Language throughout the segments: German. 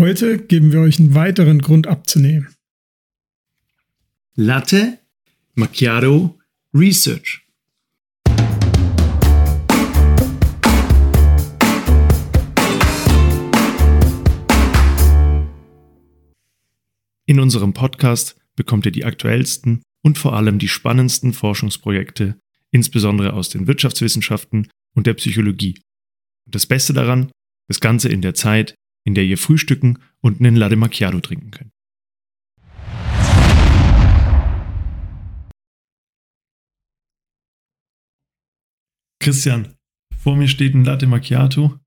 Heute geben wir euch einen weiteren Grund abzunehmen. Latte Macchiato Research. In unserem Podcast bekommt ihr die aktuellsten und vor allem die spannendsten Forschungsprojekte, insbesondere aus den Wirtschaftswissenschaften und der Psychologie. Und das Beste daran, das Ganze in der Zeit, in der ihr frühstücken und einen Latte Macchiato trinken könnt. Christian, vor mir steht ein Latte Macchiato.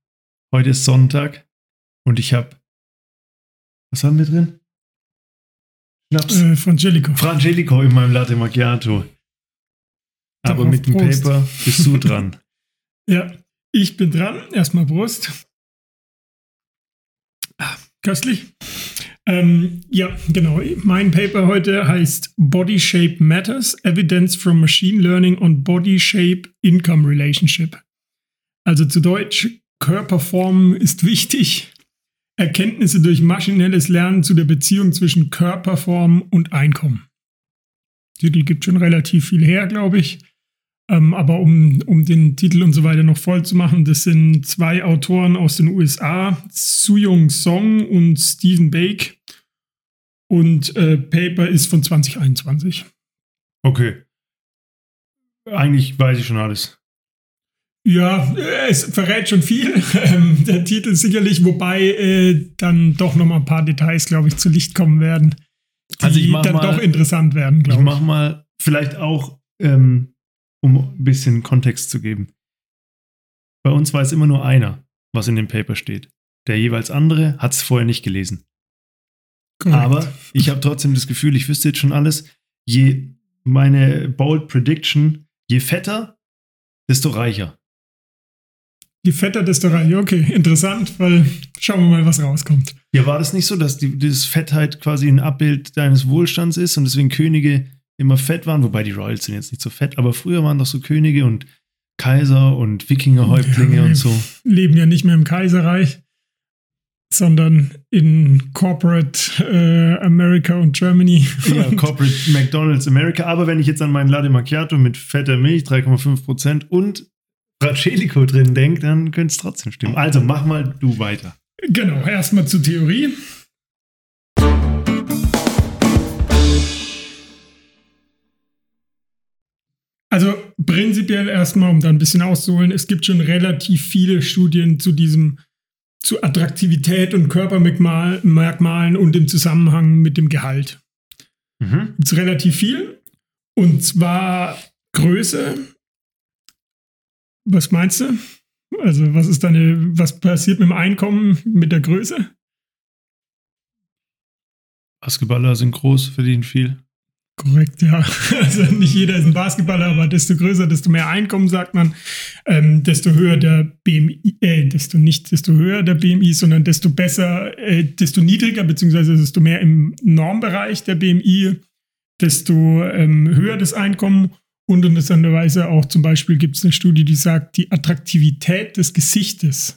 Heute ist Sonntag und ich habe. Was haben wir drin? Schnaps. Äh, Frangelico. Frangelico in meinem Latte Macchiato. Aber mit dem Prost. Paper bist du dran. ja, ich bin dran. Erstmal Brust. Köstlich. Ähm, ja, genau. Mein Paper heute heißt Body Shape Matters: Evidence from Machine Learning on Body Shape Income Relationship. Also zu Deutsch, Körperform ist wichtig. Erkenntnisse durch maschinelles Lernen zu der Beziehung zwischen Körperform und Einkommen. Titel gibt schon relativ viel her, glaube ich. Ähm, aber um, um den Titel und so weiter noch voll zu machen, das sind zwei Autoren aus den USA, Suyong Song und Stephen Bake. Und äh, Paper ist von 2021. Okay. Eigentlich weiß ich schon alles. Ja, es verrät schon viel. Ähm, der Titel sicherlich, wobei äh, dann doch noch mal ein paar Details, glaube ich, zu Licht kommen werden, die also ich dann mal, doch interessant werden, glaube ich. Ich mache mal vielleicht auch, ähm, um ein bisschen Kontext zu geben. Bei uns weiß immer nur einer, was in dem Paper steht. Der jeweils andere hat es vorher nicht gelesen. Correct. Aber ich habe trotzdem das Gefühl, ich wüsste jetzt schon alles. Je meine bold Prediction, je fetter, desto reicher. Je fetter, desto reicher. Okay, interessant, weil schauen wir mal, was rauskommt. Ja, war das nicht so, dass die, das Fettheit quasi ein Abbild deines Wohlstands ist und deswegen Könige immer fett waren? Wobei die Royals sind jetzt nicht so fett, aber früher waren doch so Könige und Kaiser und Wikingerhäuptlinge ja, und so. Leben ja nicht mehr im Kaiserreich sondern in Corporate äh, America und Germany. Ja, Corporate McDonald's America. Aber wenn ich jetzt an meinen Latte Macchiato mit fetter Milch, 3,5% und Frangelico drin denke, dann könnte es trotzdem stimmen. Also mach mal du weiter. Genau, erstmal zur Theorie. Also prinzipiell erstmal, um da ein bisschen auszuholen, es gibt schon relativ viele Studien zu diesem zu Attraktivität und Körpermerkmalen und im Zusammenhang mit dem Gehalt. Mhm. Ist relativ viel. Und zwar Größe. Was meinst du? Also, was ist deine, was passiert mit dem Einkommen, mit der Größe? Basketballer sind groß, verdienen viel. Korrekt, ja. Also nicht jeder ist ein Basketballer, aber desto größer, desto mehr Einkommen, sagt man, ähm, desto höher der BMI, äh, desto nicht desto höher der BMI, sondern desto besser, äh, desto niedriger, beziehungsweise desto mehr im Normbereich der BMI, desto ähm, höher das Einkommen. Und interessanterweise auch zum Beispiel gibt es eine Studie, die sagt, die Attraktivität des Gesichtes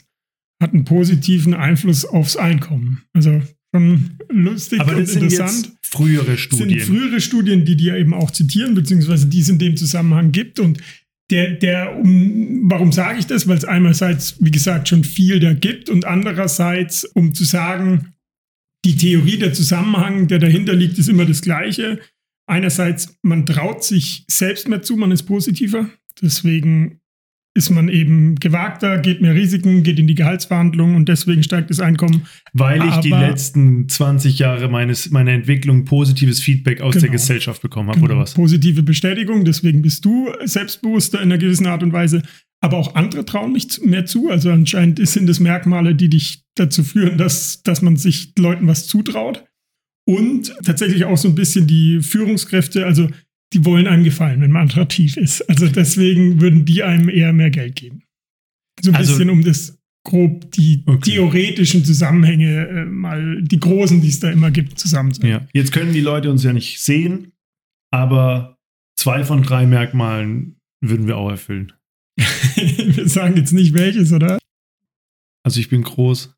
hat einen positiven Einfluss aufs Einkommen. Also schon lustig Aber und interessant. Sind frühere Studien. Das sind frühere Studien, die die ja eben auch zitieren, beziehungsweise die es in dem Zusammenhang gibt. Und der, der, um, warum sage ich das? Weil es einerseits, wie gesagt, schon viel da gibt und andererseits, um zu sagen, die Theorie, der Zusammenhang, der dahinter liegt, ist immer das Gleiche. Einerseits, man traut sich selbst mehr zu, man ist positiver. Deswegen ist man eben gewagter, geht mehr Risiken, geht in die Gehaltsverhandlungen und deswegen steigt das Einkommen. Weil ich Aber, die letzten 20 Jahre meines, meiner Entwicklung positives Feedback aus genau, der Gesellschaft bekommen habe, genau, oder was? Positive Bestätigung, deswegen bist du selbstbewusster in einer gewissen Art und Weise. Aber auch andere trauen mich mehr zu. Also anscheinend sind es Merkmale, die dich dazu führen, dass, dass man sich Leuten was zutraut. Und tatsächlich auch so ein bisschen die Führungskräfte, also die wollen einem gefallen, wenn man attraktiv ist. Also deswegen würden die einem eher mehr Geld geben. So ein also, bisschen um das grob die okay. theoretischen Zusammenhänge äh, mal, die großen, die es da immer gibt, zusammenzunehmen. Ja. Jetzt können die Leute uns ja nicht sehen, aber zwei von drei Merkmalen würden wir auch erfüllen. wir sagen jetzt nicht welches, oder? Also ich bin groß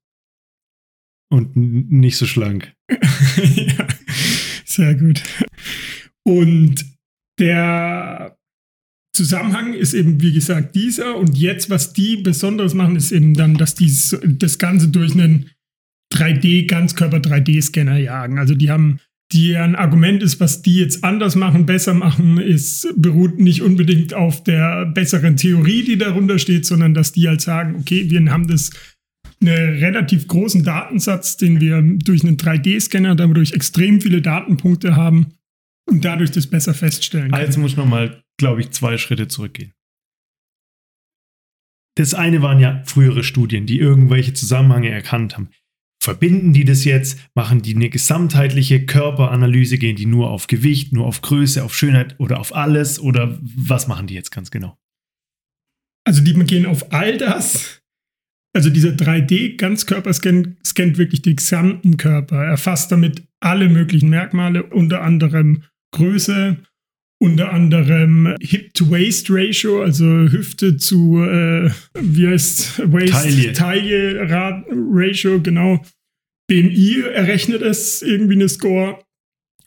Und nicht so schlank. ja, sehr gut. Und der Zusammenhang ist eben, wie gesagt, dieser. Und jetzt, was die Besonderes machen, ist eben dann, dass die das Ganze durch einen 3D-Ganzkörper-3D-Scanner jagen. Also die haben deren Argument ist, was die jetzt anders machen, besser machen, ist, beruht nicht unbedingt auf der besseren Theorie, die darunter steht, sondern dass die halt sagen, okay, wir haben das einen relativ großen Datensatz, den wir durch einen 3D-Scanner dadurch extrem viele Datenpunkte haben und dadurch das besser feststellen können. Jetzt muss ich nochmal, glaube ich, zwei Schritte zurückgehen. Das eine waren ja frühere Studien, die irgendwelche Zusammenhänge erkannt haben. Verbinden die das jetzt? Machen die eine gesamtheitliche Körperanalyse? Gehen die nur auf Gewicht, nur auf Größe, auf Schönheit oder auf alles? Oder was machen die jetzt ganz genau? Also die gehen auf all das. Also dieser 3D-Ganzkörperscan scannt wirklich den gesamten Körper, erfasst damit alle möglichen Merkmale, unter anderem Größe, unter anderem Hip-to-Waist-Ratio, also Hüfte zu, äh, wie heißt Waist, Taille-Ratio, genau. BMI errechnet es irgendwie eine Score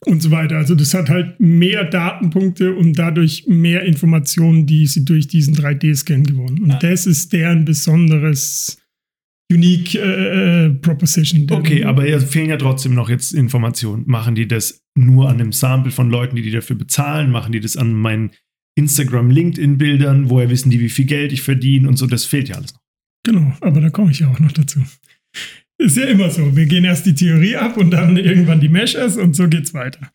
und so weiter. Also das hat halt mehr Datenpunkte und dadurch mehr Informationen, die sie durch diesen 3D-Scan gewonnen. Und ah. das ist deren besonderes Unique äh, äh, Proposition. Okay, aber es fehlen ja trotzdem noch jetzt Informationen. Machen die das nur an einem Sample von Leuten, die die dafür bezahlen? Machen die das an meinen Instagram, LinkedIn-Bildern? Woher wissen die, wie viel Geld ich verdiene und so? Das fehlt ja alles noch. Genau, aber da komme ich ja auch noch dazu. Ist ja immer so. Wir gehen erst die Theorie ab und dann irgendwann die Meshes und so geht's weiter.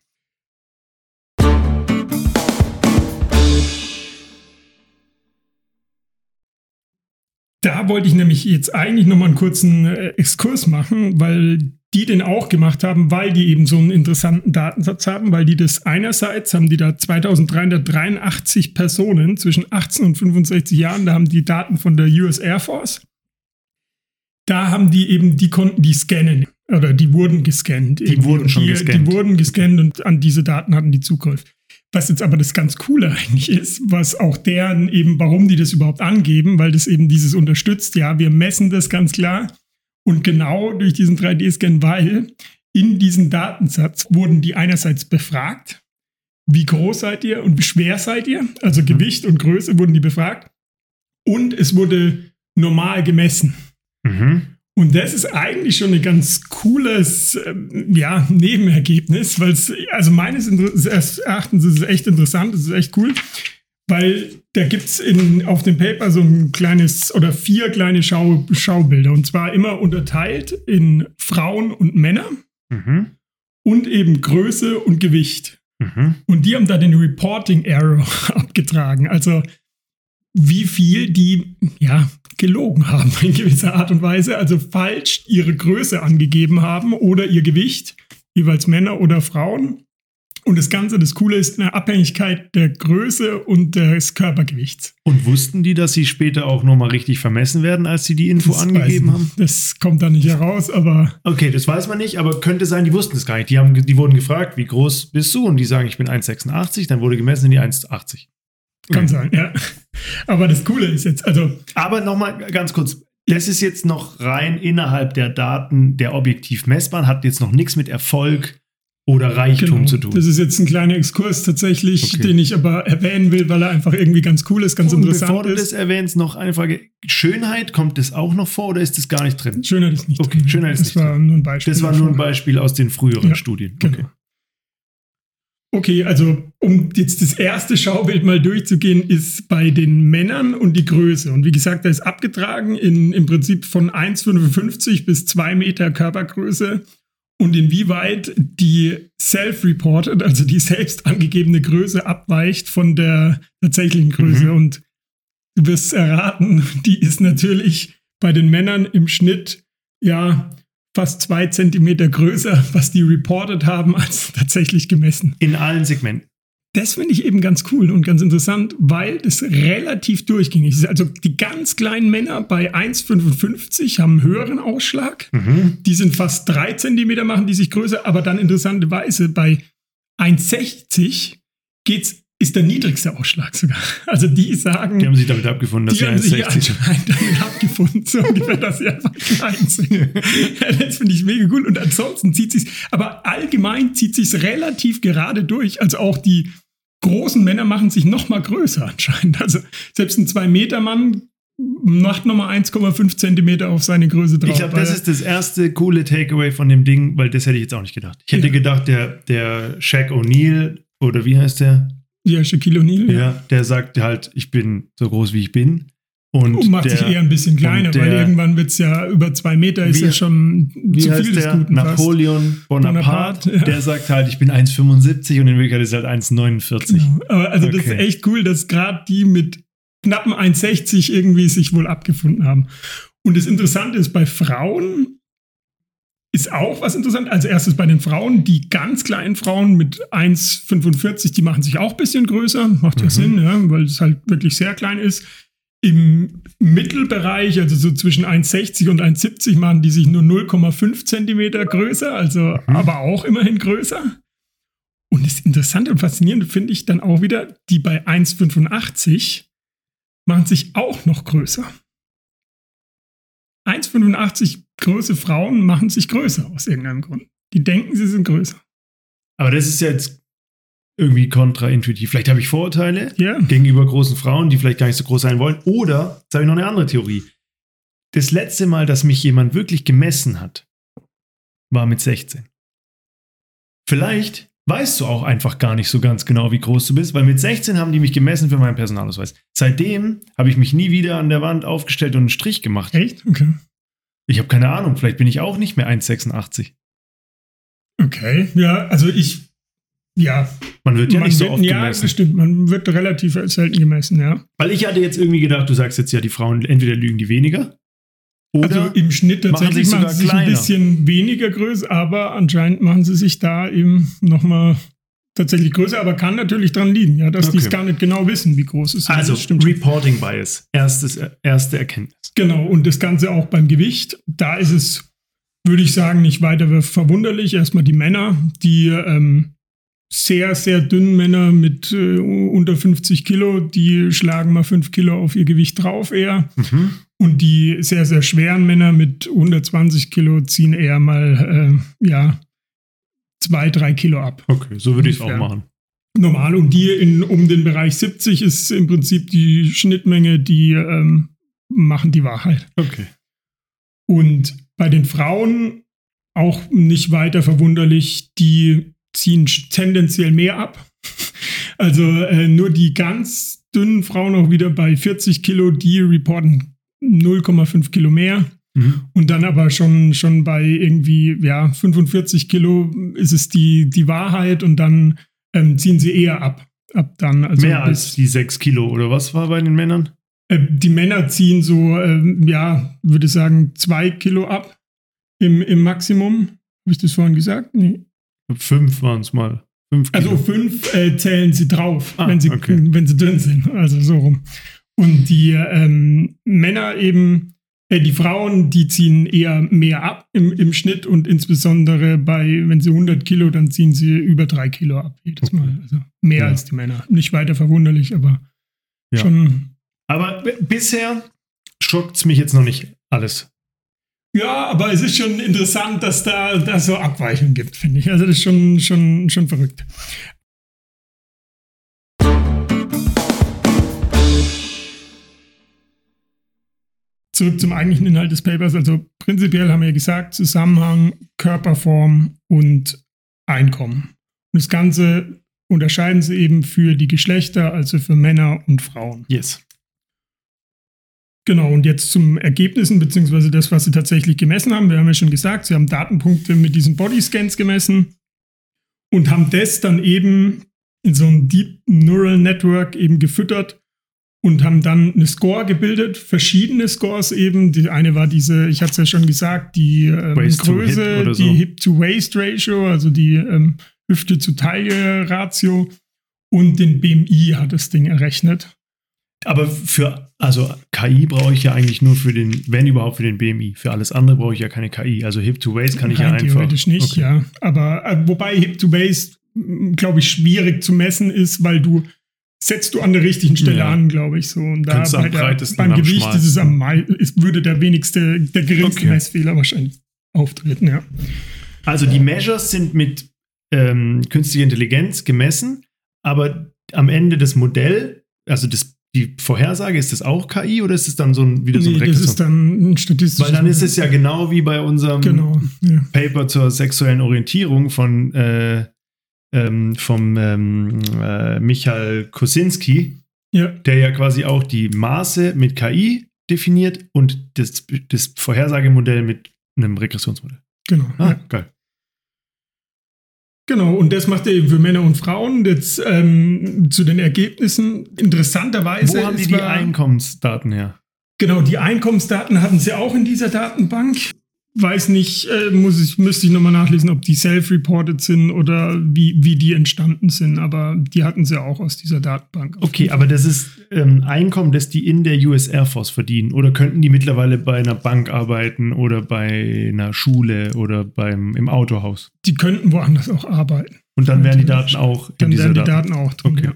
Da wollte ich nämlich jetzt eigentlich nochmal einen kurzen äh, Exkurs machen, weil die den auch gemacht haben, weil die eben so einen interessanten Datensatz haben, weil die das einerseits haben die da 2383 Personen zwischen 18 und 65 Jahren, da haben die Daten von der US Air Force. Da haben die eben, die konnten die scannen oder die wurden gescannt. Die wurden schon die, gescannt. Die wurden gescannt und an diese Daten hatten die Zugriff. Was jetzt aber das ganz Coole eigentlich ist, was auch deren eben, warum die das überhaupt angeben, weil das eben dieses unterstützt, ja, wir messen das ganz klar und genau durch diesen 3D-Scan, weil in diesem Datensatz wurden die einerseits befragt, wie groß seid ihr und wie schwer seid ihr, also mhm. Gewicht und Größe wurden die befragt und es wurde normal gemessen. Mhm. Und das ist eigentlich schon ein ganz cooles ähm, ja, Nebenergebnis, weil es, also meines Erachtens ist es echt interessant, es ist echt cool, weil da gibt es auf dem Paper so ein kleines oder vier kleine Schau, Schaubilder und zwar immer unterteilt in Frauen und Männer mhm. und eben Größe und Gewicht. Mhm. Und die haben da den Reporting Error abgetragen. Also wie viel die ja gelogen haben in gewisser Art und Weise, also falsch ihre Größe angegeben haben oder ihr Gewicht, jeweils Männer oder Frauen. Und das Ganze, das Coole ist eine Abhängigkeit der Größe und des Körpergewichts. Und wussten die, dass sie später auch nochmal richtig vermessen werden, als sie die Info das angegeben haben? Das kommt da nicht heraus, aber. Okay, das weiß man nicht, aber könnte sein, die wussten es gar nicht. Die, haben, die wurden gefragt, wie groß bist du? Und die sagen, ich bin 1,86, dann wurde gemessen in die 1,80. Kann mhm. sein, ja. Aber das Coole ist jetzt, also. Aber nochmal ganz kurz. Das ist jetzt noch rein innerhalb der Daten der objektiv messbaren, hat jetzt noch nichts mit Erfolg oder Reichtum genau. zu tun. Das ist jetzt ein kleiner Exkurs tatsächlich, okay. den ich aber erwähnen will, weil er einfach irgendwie ganz cool ist, ganz Und interessant bevor ist. Bevor du das erwähnst, noch eine Frage. Schönheit, kommt das auch noch vor oder ist das gar nicht drin? Schönheit ist nicht okay. drin. Schönheit ist das nicht war drin. nur ein Beispiel. Das war nur ein Beispiel aus den früheren ja, Studien. Genau. Okay. Okay, also um jetzt das erste Schaubild mal durchzugehen, ist bei den Männern und die Größe. Und wie gesagt, da ist abgetragen in im Prinzip von 1,55 bis 2 Meter Körpergröße und inwieweit die self-reported, also die selbst angegebene Größe abweicht von der tatsächlichen Größe. Mhm. Und du wirst erraten, die ist natürlich bei den Männern im Schnitt ja fast zwei Zentimeter größer, was die reported haben, als tatsächlich gemessen. In allen Segmenten. Das finde ich eben ganz cool und ganz interessant, weil das relativ durchgängig ist. Also die ganz kleinen Männer bei 1,55 haben einen höheren Ausschlag. Mhm. Die sind fast drei Zentimeter, machen die sich größer, aber dann interessanterweise bei 1,60 geht es ist der niedrigste Ausschlag sogar. Also die sagen. Die haben sich damit abgefunden, dass die sie haben sich 1,60 damit abgefunden, so ungefähr, dass sie einfach klein sind. Ja, das finde ich mega gut. Und ansonsten zieht sich's, aber allgemein zieht sich's relativ gerade durch. Also auch die großen Männer machen sich noch mal größer anscheinend. Also selbst ein 2-Meter-Mann macht noch mal 1,5 Zentimeter auf seine Größe drauf. Ich glaube, das weil- ist das erste coole Takeaway von dem Ding, weil das hätte ich jetzt auch nicht gedacht. Ich hätte Ja. gedacht, der, der Shaq O'Neal, oder wie heißt der? ja, Shaquille O'Neal. Ja, der sagt halt, ich bin so groß, wie ich bin. Und, Und macht der, sich eher ein bisschen kleiner, der- weil irgendwann wird es ja über zwei Meter, ist Wie- ja schon wie zu viel des der? Guten. Napoleon Bonaparte, Bonaparte, ja. der sagt halt, ich bin 1,75 und in Wirklichkeit ist er halt 1,49. Genau. Aber also das ist Okay. echt cool, dass gerade die mit knappen 1,60 irgendwie sich wohl abgefunden haben. Und das Interessante ist, bei Frauen ist auch was interessant. Als erstes bei den Frauen, die ganz kleinen Frauen mit 1,45, die machen sich auch ein bisschen größer. Macht ja Mhm. Sinn, ja, weil es halt wirklich sehr klein ist. Im Mittelbereich, also so zwischen 1,60 und 1,70, machen die sich nur 0,5 Zentimeter größer, also Mhm. aber auch immerhin größer. Und das Interessante und Faszinierende finde ich dann auch wieder, die bei 1,85 machen sich auch noch größer. 1,85 große Frauen machen sich größer aus irgendeinem Grund. Die denken, sie sind größer. Aber das ist jetzt irgendwie kontraintuitiv. Vielleicht habe ich Vorurteile Ja, gegenüber großen Frauen, die vielleicht gar nicht so groß sein wollen. Oder, jetzt habe ich noch eine andere Theorie. Das letzte Mal, dass mich jemand wirklich gemessen hat, war mit 16. Vielleicht weißt du auch einfach gar nicht so ganz genau, wie groß du bist, weil mit 16 haben die mich gemessen für meinen Personalausweis. Seitdem habe ich mich nie wieder an der Wand aufgestellt und einen Strich gemacht. echt? Okay. Ich habe keine Ahnung, vielleicht bin ich auch nicht mehr 1,86. Okay, ja, also ich, ja, Man wird ja man nicht so wird, oft ja, gemessen. das stimmt, man wird relativ selten gemessen, ja. Weil ich hatte jetzt irgendwie gedacht, du sagst jetzt ja, die Frauen entweder lügen die weniger oder also im Schnitt machen tatsächlich machen sogar sie sich ein bisschen weniger größer, aber anscheinend machen sie sich da eben nochmal tatsächlich größer, aber kann natürlich dran liegen, ja, dass die es Okay. gar nicht genau wissen, wie groß es ist. also. Reporting Bias, erstes, erste Erkenntnis. Genau, und das Ganze auch beim Gewicht. Da ist es, würde ich sagen, nicht weiter verwunderlich. Erstmal die Männer, die ähm, sehr, sehr dünnen Männer mit äh, unter 50 Kilo, die schlagen mal 5 Kilo auf ihr Gewicht drauf eher. Mhm. Und die sehr, sehr schweren Männer mit 120 Kilo ziehen eher mal, äh, ja, 2, 3 Kilo ab. Okay, so würde ich es auch machen. Normal. Und die in, um den Bereich 70 ist im Prinzip die Schnittmenge, die ähm, machen die Wahrheit. Okay. Und bei den Frauen auch nicht weiter verwunderlich, die ziehen tendenziell mehr ab. Also äh, nur die ganz dünnen Frauen auch wieder bei 40 Kilo, die reporten 0,5 Kilo mehr. Mhm. Und dann aber schon, schon bei irgendwie ja, 45 Kilo ist es die, die Wahrheit und dann ähm, ziehen sie eher ab. Ab dann. Also Mehr bis- als die 6 Kilo oder was war bei den Männern? äh, die Männer ziehen so, ähm, ja, würde ich sagen, zwei Kilo ab im, im Maximum. Habe ich das vorhin gesagt? Nee. Fünf waren es mal. Fünf. Also fünf äh, zählen sie drauf, Ah, wenn, sie, okay. wenn sie drin sind. Also so rum. Und die ähm, Männer eben, äh, die Frauen, die ziehen eher mehr ab im, im Schnitt und insbesondere bei, wenn sie 100 Kilo, dann ziehen sie über drei Kilo ab jedes. Mal. Also mehr Ja. als die Männer. Nicht weiter verwunderlich, aber Ja. schon Aber bisher schockt es mich jetzt noch nicht alles. Ja, aber es ist schon interessant, dass da, da so Abweichungen gibt, finde ich. Also das ist schon, schon, schon verrückt. Zurück zum eigentlichen Inhalt des Papers. Also prinzipiell haben wir gesagt, Zusammenhang, Körperform und Einkommen. Und das Ganze unterscheiden sie eben für die Geschlechter, also für Männer und Frauen. Yes. Genau, und jetzt zum Ergebnissen, beziehungsweise das, was sie tatsächlich gemessen haben. Wir haben ja schon gesagt, sie haben Datenpunkte mit diesen Bodyscans gemessen und haben das dann eben in so einem Deep Neural Network eben gefüttert und haben dann eine Score gebildet, verschiedene Scores eben. Die eine war diese, ich hatte es ja schon gesagt, die ähm, Hip Größe, so. die Hip-to-Waist-Ratio, also die ähm, Hüfte zu Taille-Ratio und den BMI hat das Ding errechnet. Aber für, also KI brauche ich ja eigentlich nur für den, wenn überhaupt für den BMI. Für alles andere brauche ich ja keine KI. Also Hip to Waist kann ich ja Rein einfach. theoretisch nicht, Okay. ja. Aber äh, wobei Hip to Base, glaube ich, schwierig zu messen ist, weil du setzt du an der richtigen Stelle Ja. an, glaube ich so. Und da bei der, beim Gewicht ist es am ist, würde der wenigste, der geringste Okay. Messfehler wahrscheinlich auftreten, ja. Also die Measures sind mit ähm, künstlicher Intelligenz gemessen, aber am Ende das Modell, also das, die Vorhersage, ist das auch KI oder ist es dann so ein, wieder so ein Nee, das ist dann ein statistisches. Weil dann ist es ja genau wie bei unserem Genau, ja. Paper zur sexuellen Orientierung von äh, ähm, vom ähm, äh, Michael Kosinski, ja. der ja quasi auch die Maße mit KI definiert und das, das Vorhersagemodell mit einem Regressionsmodell. Genau. Ah, ja. geil. Genau, und das macht er eben für Männer und Frauen. Jetzt ähm, zu den Ergebnissen. Interessanterweise. Wo haben die die Einkommensdaten her? Genau, die Einkommensdaten hatten sie auch in dieser Datenbank. Weiß nicht, äh, muss ich, müsste ich nochmal nachlesen, ob die self-reported sind oder wie, wie die entstanden sind, aber die hatten sie auch aus dieser Datenbank. Okay, aber das ist ähm, Einkommen, das die in der US Air Force verdienen. Oder könnten die mittlerweile bei einer Bank arbeiten oder bei einer Schule oder beim, im Autohaus? Die könnten woanders auch arbeiten. Und dann wären die Daten auch in Dann werden die Daten. Daten auch drin. Okay. Ja.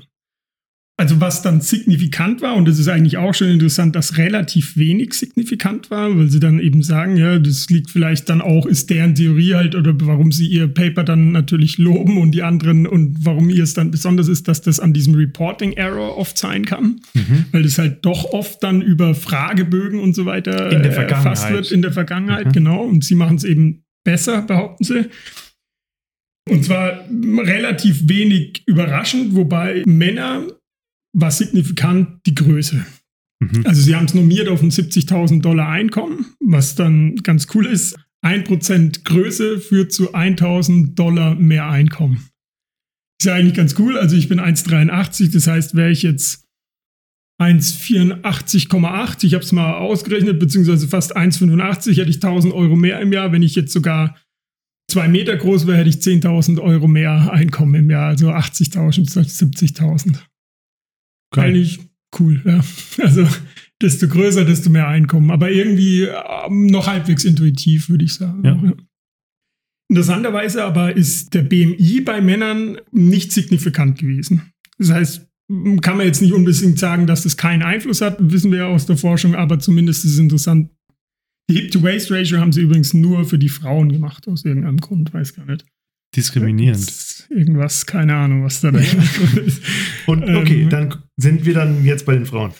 Also was dann signifikant war, und das ist eigentlich auch schon interessant, dass relativ wenig signifikant war, weil sie dann eben sagen, ja, das liegt vielleicht dann auch, ist deren Theorie halt, oder warum sie ihr Paper dann natürlich loben und die anderen und warum ihr es dann besonders ist, dass das an diesem Reporting Error oft sein kann, Mhm. weil das halt doch oft dann über Fragebögen und so weiter In der äh, erfasst wird in der Vergangenheit, Mhm. genau. Und sie machen es eben besser, behaupten sie. Und zwar relativ wenig überraschend, wobei Männer war signifikant die Größe. Mhm. Also sie haben es normiert auf ein 70.000 Dollar Einkommen, was dann ganz cool ist. 1% Größe führt zu 1.000 Dollar mehr Einkommen. Ist ja eigentlich ganz cool. Also ich bin 1,83, das heißt, wäre ich jetzt 1,84,8, ich habe es mal ausgerechnet, beziehungsweise fast 1,85, hätte ich 1.000 Euro mehr im Jahr. Wenn ich jetzt sogar zwei Meter groß wäre, hätte ich 10.000 Euro mehr Einkommen im Jahr, also 80.000 statt 70.000. Geil. Eigentlich cool, ja. Also desto größer, desto mehr Einkommen. Aber irgendwie ähm, noch halbwegs intuitiv, würde ich sagen. Ja. Interessanterweise aber ist der BMI bei Männern nicht signifikant gewesen. Das heißt, kann man jetzt nicht unbedingt sagen, dass das keinen Einfluss hat, wissen wir ja aus der Forschung, aber zumindest ist es interessant. Die Hip-to-Waist-Ratio haben sie übrigens nur für die Frauen gemacht, aus irgendeinem Grund, weiß gar nicht. Diskriminierend. Irgendwas, keine Ahnung, was da der Hintergrund ist. Und okay, Ähm, dann sind wir dann jetzt bei den Frauen.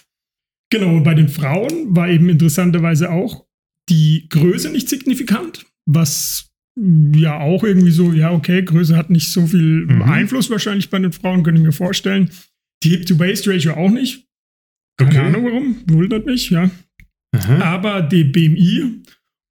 Genau, und bei den Frauen war eben interessanterweise auch die Größe nicht signifikant, was mh, ja auch irgendwie so, ja, okay, Größe hat nicht so viel Mhm. Einfluss wahrscheinlich bei den Frauen, könnte ich mir vorstellen. Die Hip-to-Waist-Ratio auch nicht. Keine Okay. Ahnung warum, wundert mich, ja. Aha. Aber die BMI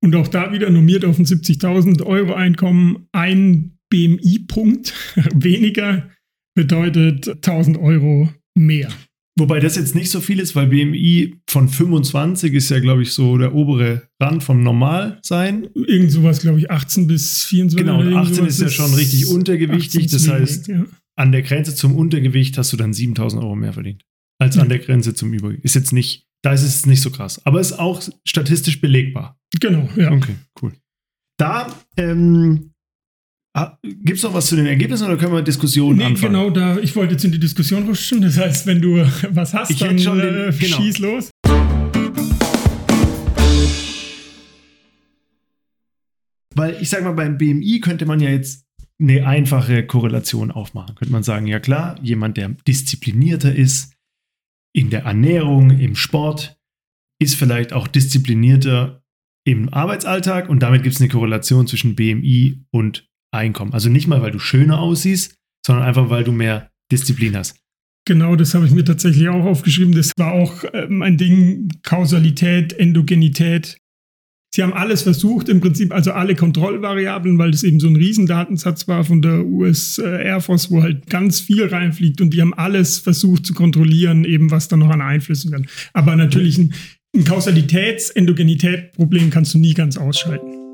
und auch da wieder normiert auf ein 70.000 Euro Einkommen, ein BMI-Punkt weniger bedeutet 1000 Euro mehr. Wobei das jetzt nicht so viel ist, weil BMI von 25 ist ja, glaube ich, so der obere Rand vom Normalsein. Irgend sowas, glaube ich, 18 bis 24. Genau, und oder irgend 18 sowas ist ja schon richtig 18 untergewichtig. Das wenig, heißt, ja. an der Grenze zum Untergewicht hast du dann 7000 Euro mehr verdient. Als an der Grenze zum Übergewicht. Ist jetzt nicht, da ist es nicht so krass. Aber ist auch statistisch belegbar. Genau, ja. Okay, cool. Da ähm, gibt es noch was zu den Ergebnissen oder können wir Diskussionen Nee, anfangen? genau, da, ich wollte jetzt in die Diskussion rutschen. Das heißt, wenn du was hast, Ich dann schon den- äh, genau. schieß los. Weil ich sag mal, beim BMI könnte man ja jetzt eine einfache Korrelation aufmachen. Könnte man sagen, ja klar, jemand, der disziplinierter ist in der Ernährung, im Sport, ist vielleicht auch disziplinierter im Arbeitsalltag und damit gibt es eine Korrelation zwischen BMI und Einkommen. Also nicht mal, weil du schöner aussiehst, sondern einfach, weil du mehr Disziplin hast. Genau, das habe ich mir tatsächlich auch aufgeschrieben. Das war auch ähm, ein Ding, Kausalität, Endogenität. Sie haben alles versucht, im Prinzip, also alle Kontrollvariablen, weil das eben so ein Riesendatensatz war von der US äh, Air Force, wo halt ganz viel reinfliegt und die haben alles versucht zu kontrollieren, eben was da noch an Einflüssen kann. Aber natürlich ein, ein Kausalitäts-Endogenitätsproblem kannst du nie ganz ausschalten.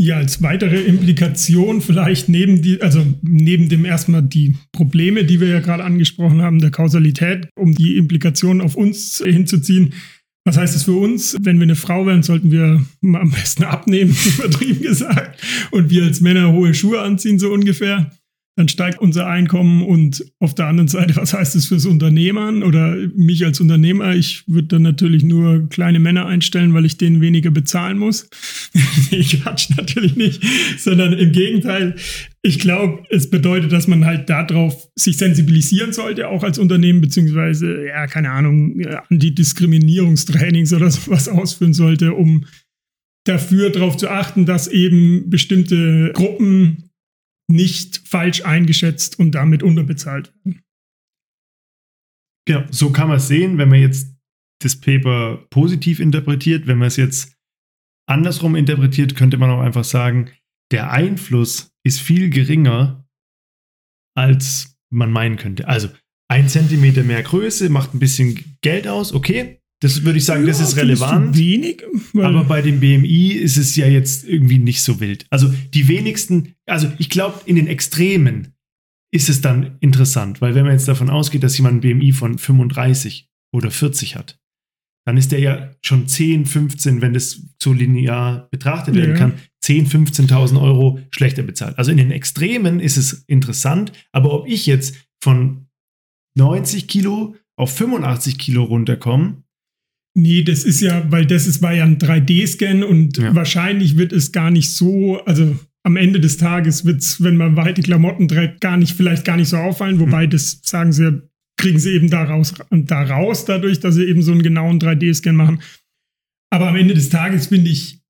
Ja, als weitere Implikation vielleicht neben die, also neben dem erstmal die Probleme, die wir ja gerade angesprochen haben, der Kausalität, um die Implikationen auf uns hinzuziehen. Was heißt das für uns? Wenn wir eine Frau wären, sollten wir am besten abnehmen, übertrieben gesagt, und wir als Männer hohe Schuhe anziehen, so ungefähr. Dann steigt unser Einkommen und auf der anderen Seite, was heißt das fürs Unternehmen oder mich als Unternehmer? Ich würde dann natürlich nur kleine Männer einstellen, weil ich denen weniger bezahlen muss. ich quatsch natürlich nicht, sondern im Gegenteil. Ich glaube, es bedeutet, dass man halt darauf sich sensibilisieren sollte, auch als Unternehmen, beziehungsweise, ja, keine Ahnung, Antidiskriminierungstrainings oder sowas ausführen sollte, um dafür darauf zu achten, dass eben bestimmte Gruppen nicht falsch eingeschätzt und damit unterbezahlt werden. Genau, so kann man es sehen, wenn man jetzt das Paper positiv interpretiert. Wenn man es jetzt andersrum interpretiert, könnte man auch einfach sagen, der Einfluss ist viel geringer, als man meinen könnte. Also ein Zentimeter mehr Größe macht ein bisschen Geld aus, okay. Das würde ich sagen, ja, das ist relevant. Wenig, aber bei dem BMI ist es ja jetzt irgendwie nicht so wild. Also die wenigsten, also ich glaube, in den Extremen ist es dann interessant, weil wenn man jetzt davon ausgeht, dass jemand ein BMI von 35 oder 40 hat, dann ist der ja schon 10, 15, wenn das so linear betrachtet werden ja. kann, 10, 15.000 Euro schlechter bezahlt. Also in den Extremen ist es interessant, aber ob ich jetzt von 90 Kilo auf 85 Kilo runterkomme, Nee, das ist ja, weil das ist, war ja ein 3D-Scan und ja. wahrscheinlich wird es gar nicht so, also am Ende des Tages wird es, wenn man weite Klamotten trägt, gar nicht, vielleicht gar nicht so auffallen, wobei mhm. das sagen sie, kriegen sie eben daraus, daraus dadurch, dass sie eben so einen genauen 3D-Scan machen. Aber am Ende des Tages finde ich,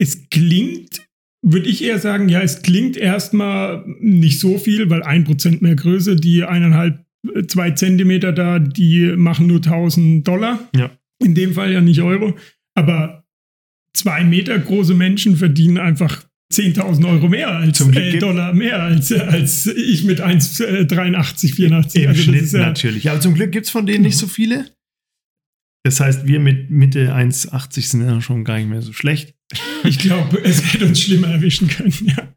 es klingt, würde ich eher sagen, ja, es klingt erstmal nicht so viel, weil ein Prozent mehr Größe, die eineinhalb, zwei Zentimeter da, die machen nur 1000 Dollar. Ja in dem Fall ja nicht Euro, aber zwei Meter große Menschen verdienen einfach 10.000 Euro mehr als äh, Dollar mehr als, als ich mit 1,83, 84. Im also Schnitt ja, natürlich. Aber zum Glück gibt es von denen genau. nicht so viele. Das heißt, wir mit Mitte 1,80 sind ja schon gar nicht mehr so schlecht. Ich glaube, es hätte uns schlimmer erwischen können, ja.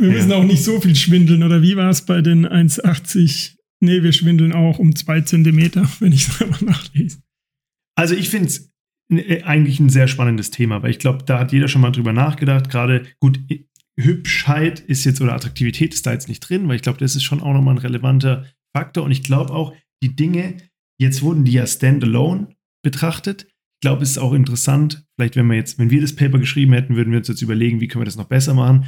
Wir müssen ja. auch nicht so viel schwindeln, oder wie war es bei den 1,80? Nee, wir schwindeln auch um zwei Zentimeter, wenn ich es einmal nachlese. Also ich finde es äh, eigentlich ein sehr spannendes Thema, weil ich glaube, da hat jeder schon mal drüber nachgedacht. Gerade gut, Hübschheit ist jetzt oder Attraktivität ist da jetzt nicht drin, weil ich glaube, das ist schon auch nochmal ein relevanter Faktor. Und ich glaube auch, die Dinge, jetzt wurden die ja standalone betrachtet. Ich glaube, es ist auch interessant, vielleicht wenn wir jetzt, wenn wir das Paper geschrieben hätten, würden wir uns jetzt überlegen, wie können wir das noch besser machen,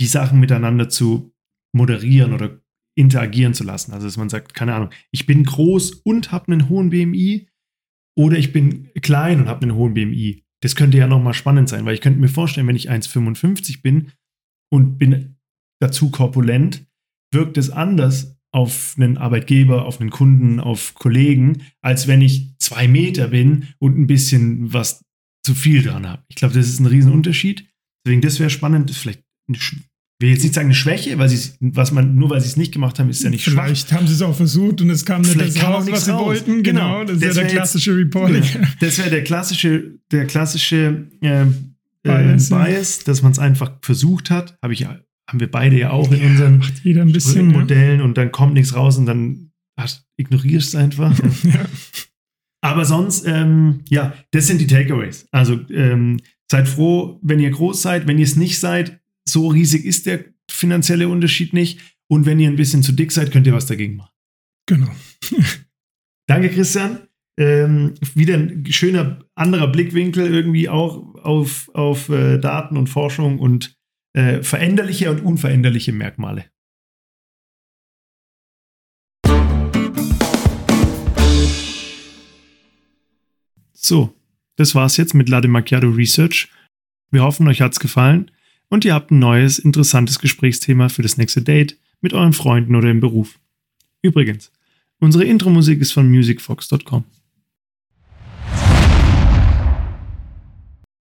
die Sachen miteinander zu moderieren oder interagieren zu lassen. Also dass man sagt, keine Ahnung, ich bin groß und habe einen hohen BMI, oder ich bin klein und habe einen hohen BMI. Das könnte ja nochmal spannend sein, weil ich könnte mir vorstellen, wenn ich 1,55 bin und bin dazu korpulent, wirkt es anders auf einen Arbeitgeber, auf einen Kunden, auf Kollegen, als wenn ich zwei Meter bin und ein bisschen was zu viel dran habe. Ich glaube, das ist ein Riesenunterschied. Deswegen, das wäre spannend, vielleicht will jetzt nicht sagen eine Schwäche, weil sie was man nur weil sie es nicht gemacht haben, ist ja nicht Vielleicht schwach. haben sie es auch versucht und es kam nicht Vielleicht das raus, was sie raus. wollten. Genau, genau. das, das wäre der klassische jetzt, Reporting. Ja, das wäre der klassische, der klassische äh, Bias, äh, Bias, dass man es einfach versucht hat. Habe ich haben wir beide ja auch in unseren ja, ein bisschen, ne? Modellen und dann kommt nichts raus und dann ach, ignorierst es einfach. ja. Aber sonst, ähm, ja, das sind die Takeaways. Also ähm, seid froh, wenn ihr groß seid. Wenn ihr es nicht seid, so riesig ist der finanzielle Unterschied nicht. Und wenn ihr ein bisschen zu dick seid, könnt ihr was dagegen machen. Genau. Danke, Christian. Ähm, wieder ein schöner anderer Blickwinkel irgendwie auch auf, auf äh, Daten und Forschung und äh, veränderliche und unveränderliche Merkmale. So, das war's jetzt mit Lade Macchiato Research. Wir hoffen, euch hat's gefallen und ihr habt ein neues, interessantes Gesprächsthema für das nächste Date mit euren Freunden oder im Beruf. Übrigens, unsere Intro-Musik ist von musicfox.com.